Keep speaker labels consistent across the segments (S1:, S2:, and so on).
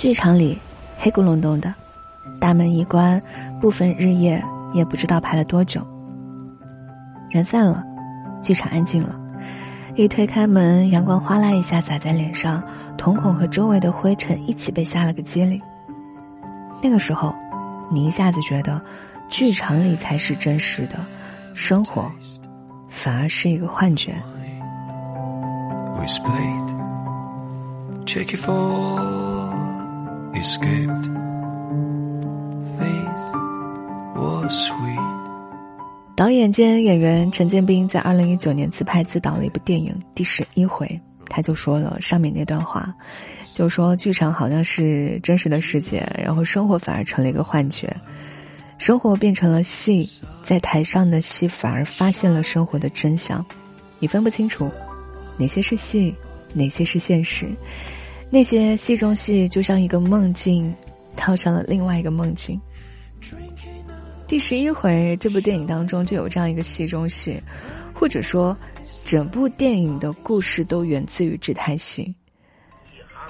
S1: 剧场里黑咕隆咚的，大门一关，不分日夜，也不知道排了多久。人散了，剧场安静了。一推开门，阳光哗啦一下洒在脸上，瞳孔和周围的灰尘一起被吓了个机灵。那个时候，你一下子觉得，剧场里才是真实的，生活反而是一个幻觉。
S2: We split. Check it for escaped. This was sweet.
S1: 导演兼演员陈建斌在二零一九年自拍自导了一部电影《第十一回》，他就说了上面那段话，就说剧场好像是真实的世界，然后生活反而成了一个幻觉，生活变成了戏，在台上的戏反而发现了生活的真相，你分不清楚哪些是戏，哪些是现实，那些戏中戏就像一个梦境，套上了另外一个梦境。第十一回这部电影当中就有这样一个戏中戏，或者说，整部电影的故事都源自于这台戏。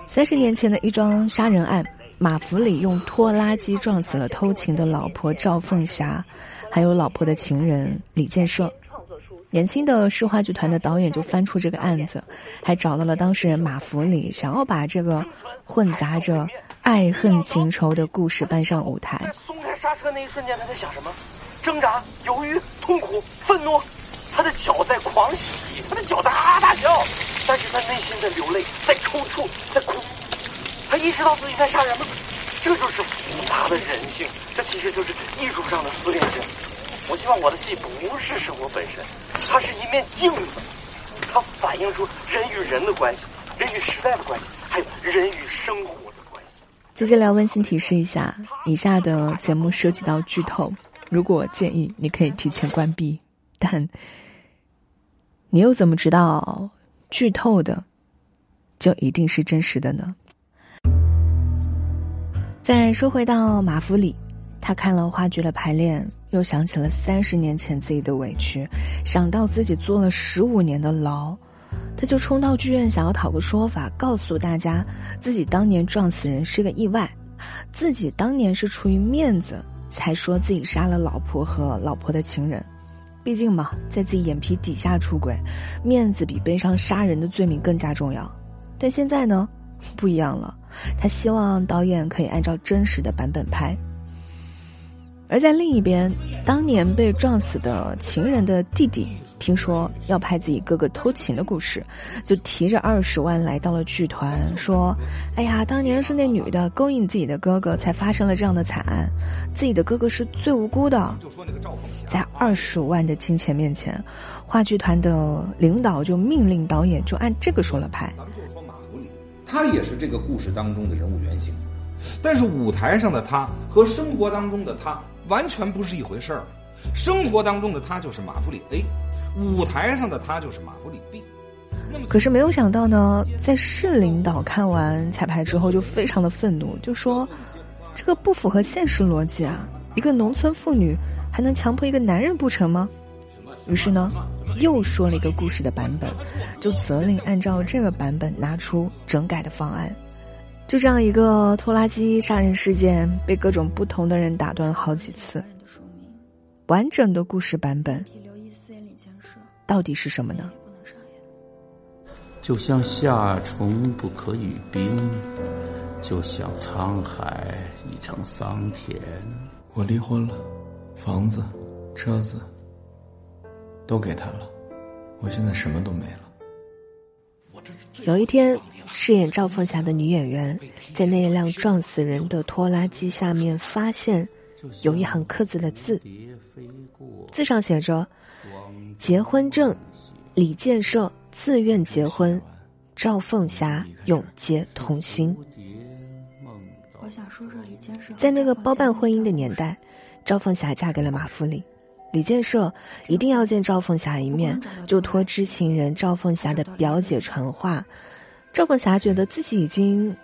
S1: 三十年前的一桩杀人案，马福里用拖拉机撞死了偷情的老婆赵凤霞，还有老婆的情人李建设。年轻的市话剧团的导演就翻出这个案子，还找到了当事人马福里，想要把这个混杂着爱恨情仇的故事搬上舞台。
S3: 在松开刹车那一瞬间，他在想什么？挣扎、犹豫、痛苦、愤怒。他的脚在狂喜，他的脚在啊啊大叫，但是他内心在流泪，在抽搐，在哭。他意识到自己在杀人吗？这就是复杂的人性，这其实就是艺术上的撕裂性。我希望我的戏不是生活本身，它是一面镜子，它反映出人与人的关系，人与时代的关系，还有人与生活的关系。
S1: 接着聊温馨提示一下，以下的节目涉及到剧透，如果建议你可以提前关闭，但你又怎么知道剧透的就一定是真实的呢？再说回到马弗里，他看了话剧的排练，又想起了三十年前自己的委屈，想到自己坐了十五年的牢，他就冲到剧院想要讨个说法，告诉大家自己当年撞死人是个意外，自己当年是出于面子才说自己杀了老婆和老婆的情人。毕竟嘛，在自己眼皮底下出轨，面子比背上杀人的罪名更加重要。但现在呢，不一样了。他希望导演可以按照真实的版本拍。而在另一边，当年被撞死的情人的弟弟，听说要拍自己哥哥偷情的故事，就提着二十万来到了剧团，说：“哎呀，当年是那女的勾引自己的哥哥，才发生了这样的惨案，自己的哥哥是最无辜的。”在二十万的金钱面前，话剧团的领导就命令导演就按这个说了拍。
S4: 咱们就是说马福里，他也是这个故事当中的人物原型，但是舞台上的他和生活当中的他完全不是一回事儿。生活当中的他就是马福里 A，舞台上的他就是马福里 B。那么
S1: 可是没有想到呢，在市领导看完彩排之后就非常的愤怒，就说这个不符合现实逻辑啊！一个农村妇女还能强迫一个男人不成吗？于是呢，又说了一个故事的版本，就责令按照这个版本拿出整改的方案。就这样一个拖拉机杀人事件，被各种不同的人打断了好几次。完整的故事版本到底是什么呢？
S5: 就像夏虫不可语冰，就像沧海一场桑田。
S2: 我离婚了，房子、车子都给他了，我现在什么都没了。
S1: 有一天，饰演赵凤霞的女演员在那一辆撞死人的拖拉机下面发现有一行刻字的字，字上写着：“结婚证，李建设自愿结婚，赵凤霞永结同心。”我想说说李建设在那个包办婚姻的年代，赵凤霞嫁给了马福礼。李建设一定要见赵凤霞一面，就托知情人赵凤霞的表姐传话。赵凤霞觉得自己已经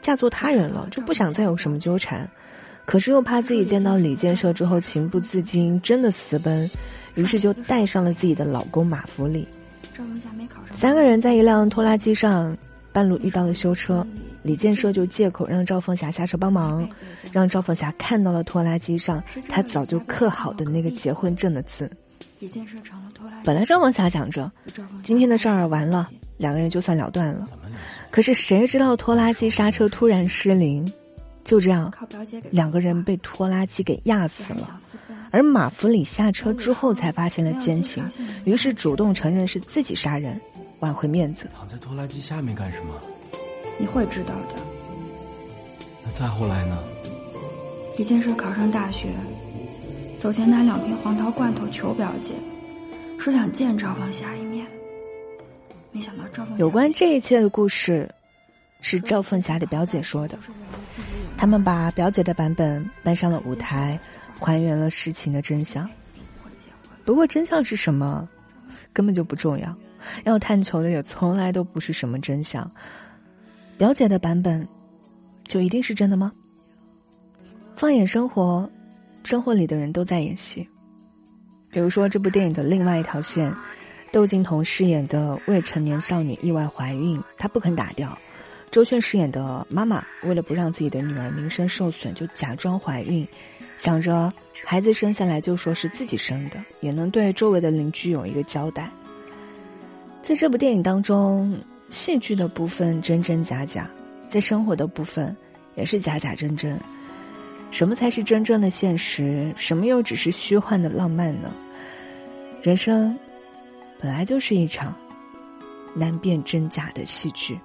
S1: 嫁作他人了，就不想再有什么纠缠，可是又怕自己见到李建设之后情不自禁真的私奔，于是就带上了自己的老公马福礼。三个人在一辆拖拉机上，半路遇到了修车。李建设就借口让赵凤霞下车帮忙，让赵凤霞看到了拖拉机上他早就刻好的那个结婚证的字。本来赵凤霞想着，今天的事儿完了，两个人就算了断了。可是谁知道拖拉机刹车突然失灵，就这样，两个人被拖拉机给压死了。而马弗里下车之后才发现了奸情，于是主动承认是自己杀人，挽回面子。
S2: 躺在拖拉机下面干什么？
S6: 你会知道的。
S2: 那再后来呢？
S6: 一件事考上大学，走前拿两瓶黄桃罐头求表姐，说想见赵凤霞一面。没想到赵凤
S1: 有关这一切的故事，是赵凤霞的表姐说的。他们把表姐的版本搬上了舞台，还原了事情的真相。不过真相是什么，根本就不重要。要探求的也从来都不是什么真相。表姐的版本，就一定是真的吗？放眼生活，生活里的人都在演戏。比如说这部电影的另外一条线，窦靖童饰演的未成年少女意外怀孕，她不肯打掉；周迅饰演的妈妈为了不让自己的女儿名声受损，就假装怀孕，想着孩子生下来就说是自己生的，也能对周围的邻居有一个交代。在这部电影当中。戏剧的部分真真假假，在生活的部分也是假假真真。什么才是真正的现实？什么又只是虚幻的浪漫呢？人生本来就是一场难辨真假的戏剧。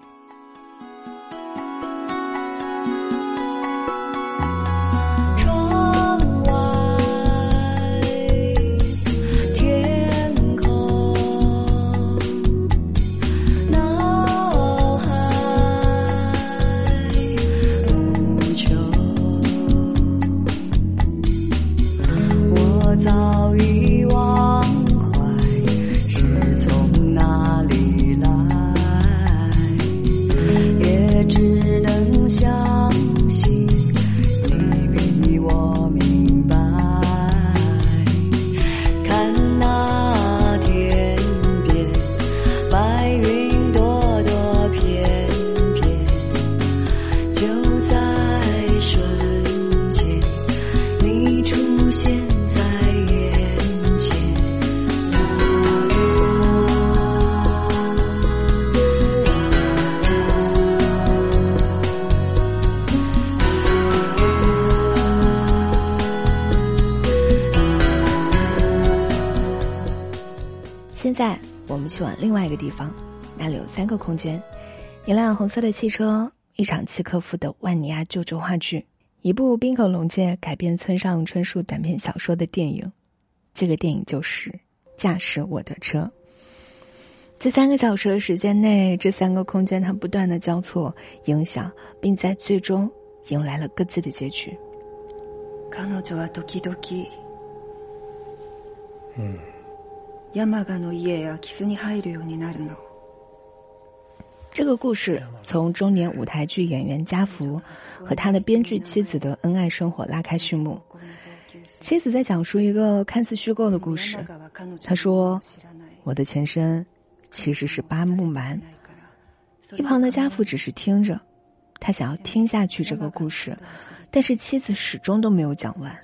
S1: 在我们去往另外一个地方，那里有三个空间：一辆红色的汽车，一场契诃夫的万尼亚舅舅话剧，一部滨口龙介改编村上春树短篇小说的电影。这个电影就是《驾驶我的车》。在三个小时的时间内，这三个空间它不断的交错影响，并在最终迎来了各自的结局。
S7: 嗯。山賀の家やキスに入るようになるの。
S1: 这个故事从中年舞台剧演员家福和他的编剧妻子的恩爱生活拉开序幕。妻子在讲述一个看似虚构的故事。他说：“我的前身其实是八木蛮。”一旁的家福只是听着，他想要听下去这个故事， 但是妻子始终都没有讲完。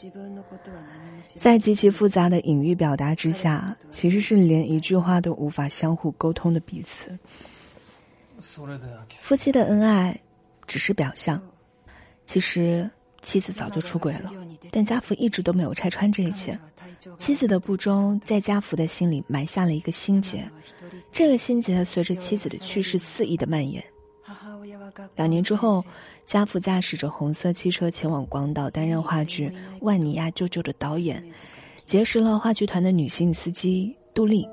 S1: 在极其复杂的隐喻表达之下，其实是连一句话都无法相互沟通的彼此。夫妻的恩爱只是表象，其实妻子早就出轨了，但家福一直都没有拆穿这一切。妻子的不忠在家福的心里埋下了一个心结，这个心结随着妻子的去世肆意的蔓延。两年之后。家福驾驶着红色汽车前往广岛，担任话剧《万尼亚舅舅》的导演，结识了话剧团的女性司机杜丽。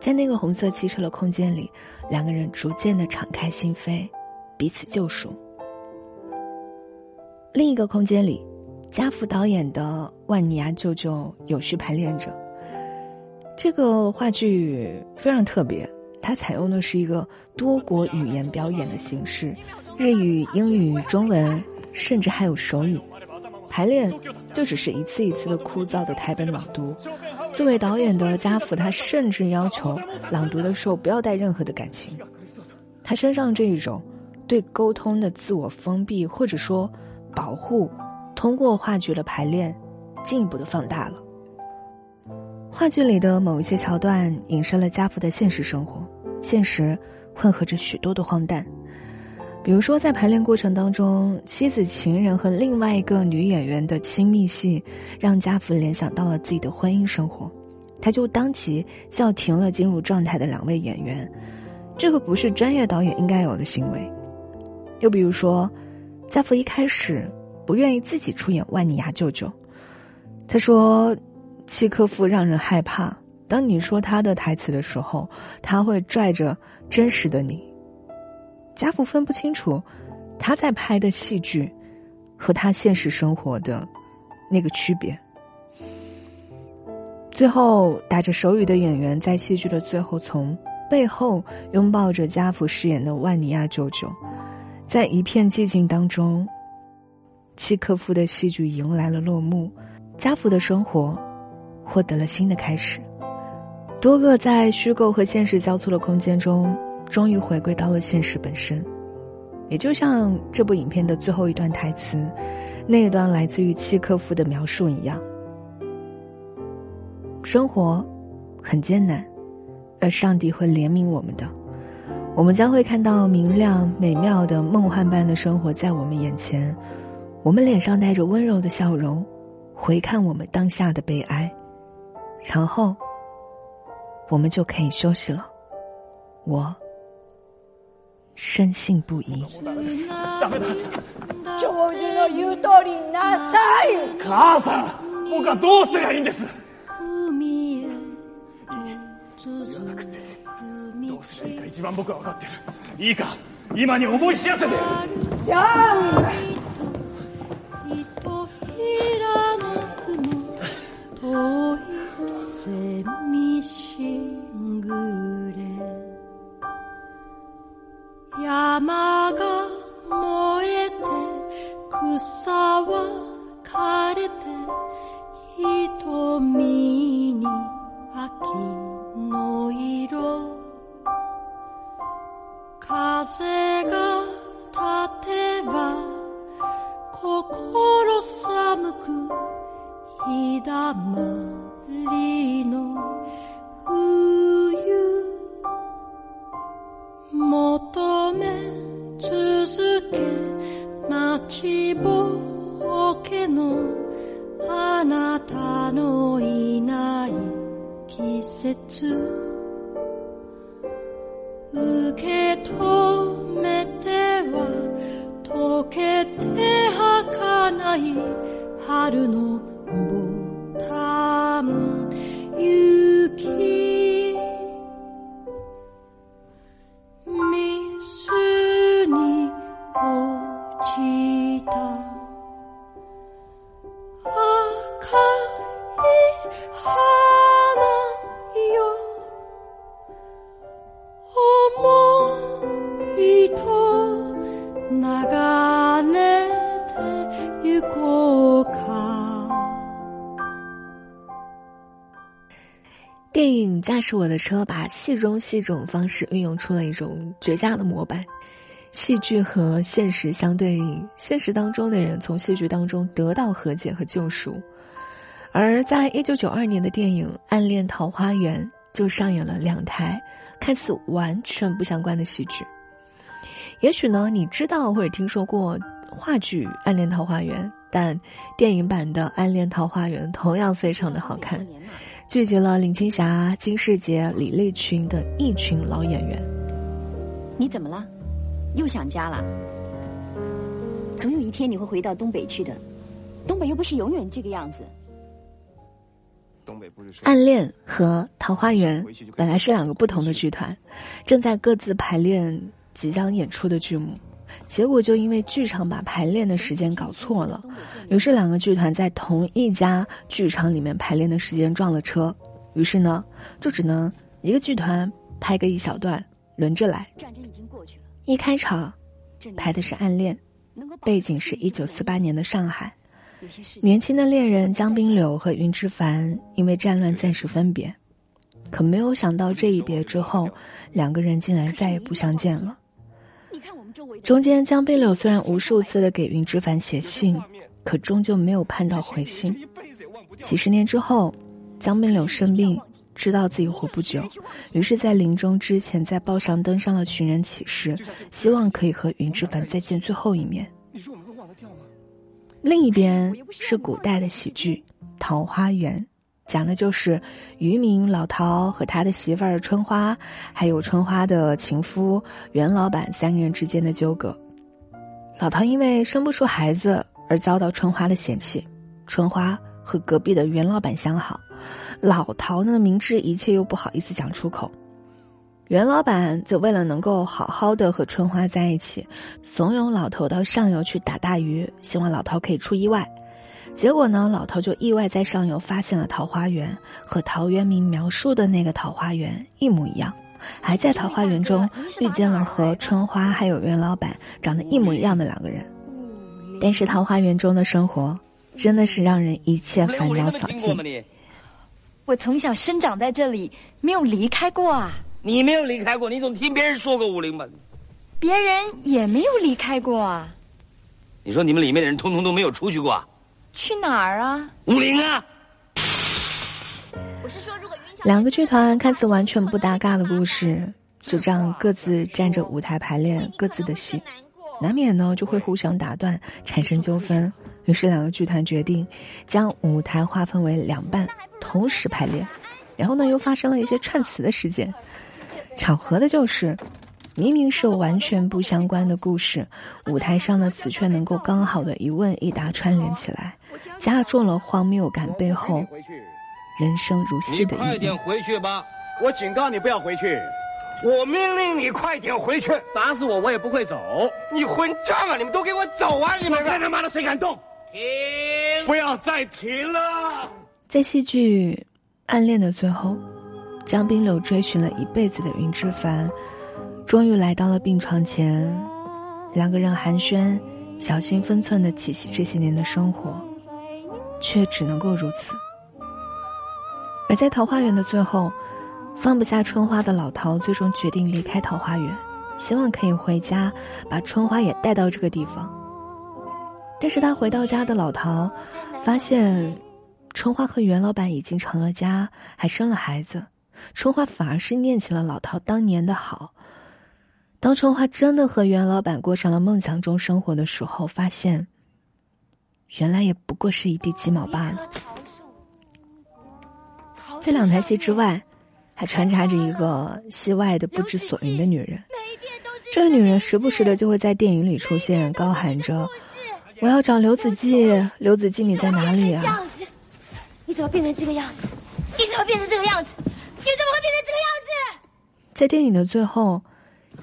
S1: 在那个红色汽车的空间里，两个人逐渐的敞开心扉，彼此救赎。另一个空间里，加福导演的《万尼亚舅舅》有序排练着。这个话剧非常特别，它采用的是一个多国语言表演的形式，日语、英语、中文，甚至还有手语。排练就只是一次一次的枯燥的台本朗读。作为导演的家福，他甚至要求朗读的时候不要带任何的感情。他身上这一种对沟通的自我封闭或者说保护，通过话剧的排练进一步的放大了。话剧里的某一些桥段影射了家福的现实生活，现实混合着许多的荒诞。比如说，在排练过程当中，妻子、情人和另外一个女演员的亲密戏，让家福联想到了自己的婚姻生活，他就当即叫停了进入状态的两位演员，这个不是专业导演应该有的行为。又比如说，家福一开始不愿意自己出演万尼亚舅舅，他说：“契科夫让人害怕，当你说他的台词的时候，他会拽着真实的你。”家福分不清楚，他在拍的戏剧和他现实生活的那个区别。最后，打着手语的演员在戏剧的最后，从背后拥抱着家福饰演的万尼亚舅舅，在一片寂静当中，契科夫的戏剧迎来了落幕，家福的生活获得了新的开始。多个在虚构和现实交错的空间中。终于回归到了现实本身，也就像这部影片的最后一段台词，那一段来自于契科夫的描述一样。生活很艰难，而上帝会怜悯我们的，我们将会看到明亮美妙的梦幻般的生活在我们眼前，我们脸上带着温柔的笑容，回看我们当下的悲哀，然后我们就可以休息了。我。深信不疑。
S8: ダメだ。教授の言う通りなさい。母さん、僕はどうすりゃいいんです。言わなくてどうすりゃいいか一番僕は分かってる。いいか、今に思い知らせてやる。じゃあ。遠い セミシングレ。山が燃えて草は枯れて瞳い春のボタン。
S1: 是《我的车》把戏中戏种方式运用出了一种绝佳的模板，戏剧和现实相对应，现实当中的人从戏剧当中得到和解和救赎，而在一九九二年的电影《暗恋桃花源》就上演了两台看似完全不相关的戏剧。也许呢，你知道或者听说过话剧《暗恋桃花源》，但电影版的《暗恋桃花源》同样非常的好看。聚集了林青霞、金世杰、李立群的一群老演员。
S9: 你怎么了？又想家了？总有一天你会回到东北去的，东北又不是永远这个样子。
S1: 暗恋和桃花源本来是两个不同的剧团，正在各自排练即将演出的剧目。结果就因为剧场把排练的时间搞错了，于是两个剧团在同一家剧场里面排练的时间撞了车，于是呢，就只能一个剧团拍个一小段，轮着来。
S9: 战争已经过去了，
S1: 一开场，拍的是暗恋，背景是一九四八年的上海，年轻的恋人江滨柳和云之凡因为战乱暂时分别。可没有想到，这一别之后，两个人竟然再也不相见了。你看中间，江滨柳虽然无数次的给云之凡写信，可终究没有盼到回信。几十年之后，江滨柳生病，知道自己活不久，于是，在临终之前，在报上登上了寻人启事，希望可以和云之凡再见最后一面。另一边是古代的喜剧《桃花源》。讲的就是渔民老陶和他的媳妇儿春花，还有春花的情夫袁老板三个人之间的纠葛。老陶因为生不出孩子而遭到春花的嫌弃，春花和隔壁的袁老板相好，老陶呢明知一切又不好意思讲出口，袁老板则为了能够好好的和春花在一起，怂恿老头到上游去打大鱼，希望老陶可以出意外。结果呢，老头就意外在上游发现了桃花源，和陶渊明描述的那个桃花源一模一样，还在桃花源中遇见了和春花还有袁老板长得一模一样的两个人。但是桃花源中的生活真的是让人一切烦恼扫尽。
S9: 我从小生长在这里，没有离开过啊。
S3: 你没有离开过，你总听别人说过武林门。
S9: 别人也没有离开过啊。
S3: 你说你们里面的人通通都没有出去过？
S9: 去哪儿啊？
S3: 武林啊！
S10: 我是说，如果
S1: 两个剧团看似完全不搭嘎的故事，就这样各自站着舞台排练各自的戏，难免呢就会互相打断，产生纠纷。于是两个剧团决定将舞台划分为两半，同时排练。然后呢，又发生了一些串词的事件。巧合的就是。明明是完全不相关的故事，舞台上的词却能够刚好的一问一答串联起来，加重了荒谬感背后人生如戏的意义。
S3: 你快点回去吧！
S8: 我警告你不要回去！
S3: 我命令你快点回去！
S8: 打死我我也不会走！
S3: 你混账啊！你们都给我走啊！你们
S8: 看他妈的谁敢动？
S3: 停！
S8: 不要再停了！
S1: 在戏剧《暗恋》的最后，江滨柳追寻了一辈子的云之凡。终于来到了病床前，两个人寒暄，小心分寸的提起这些年的生活，却只能够如此。而在桃花源的最后，放不下春花的老陶最终决定离开桃花源，希望可以回家，把春花也带到这个地方。但是他回到家的老陶，发现春花和袁老板已经成了家，还生了孩子，春花反而是念起了老陶当年的好。当春花真的和袁老板过上了梦想中生活的时候，发现，原来也不过是一地鸡毛罢了。在两台戏之外，还穿插着一个戏外的不知所云的女人。这个女人时不时的就会在电影里出现，高喊着：“我要找刘子骥，刘子骥你在哪里啊？”
S10: 你怎么变成这个样子？你怎么变成这个样子？你怎么会变成这个样子？
S1: 在电影的最后。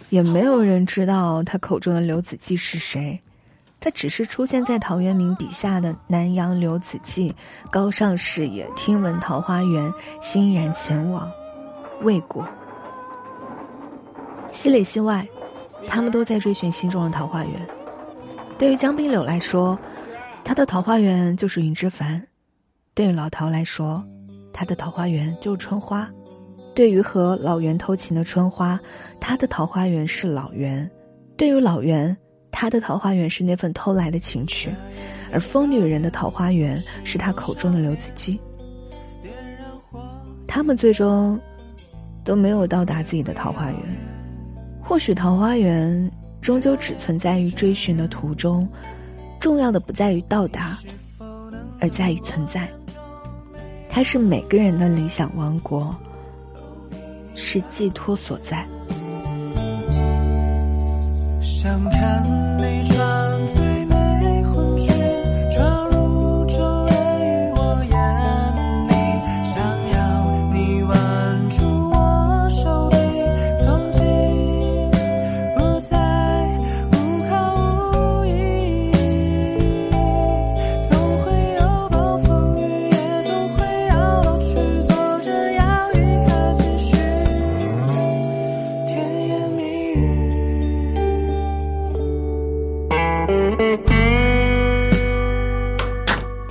S1: 也没有人知道他口中的刘子骥是谁，他只是出现在陶渊明笔下的南阳刘子骥，高尚视野，听闻桃花源，欣然前往，未果。戏里戏外，他们都在追寻心中的桃花源。对于江滨柳来说，他的桃花源就是云之凡；对于老陶来说，他的桃花源就是春花。对于和老袁偷情的春花，他的桃花源是老袁；对于老袁，他的桃花源是那份偷来的情趣；而疯女人的桃花源是他口中的刘子骥。他们最终都没有到达自己的桃花源。或许桃花源终究只存在于追寻的途中，重要的不在于到达，而在于存在。它是每个人的理想王国。是寄托所在。想看你穿最美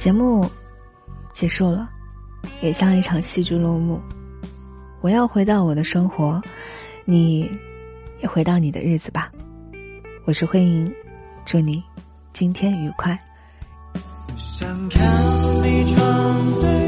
S1: 节目结束了，也像一场戏剧落幕。我要回到我的生活，你也回到你的日子吧。我是慧莹，祝你今天愉快。
S11: 想看你装醉。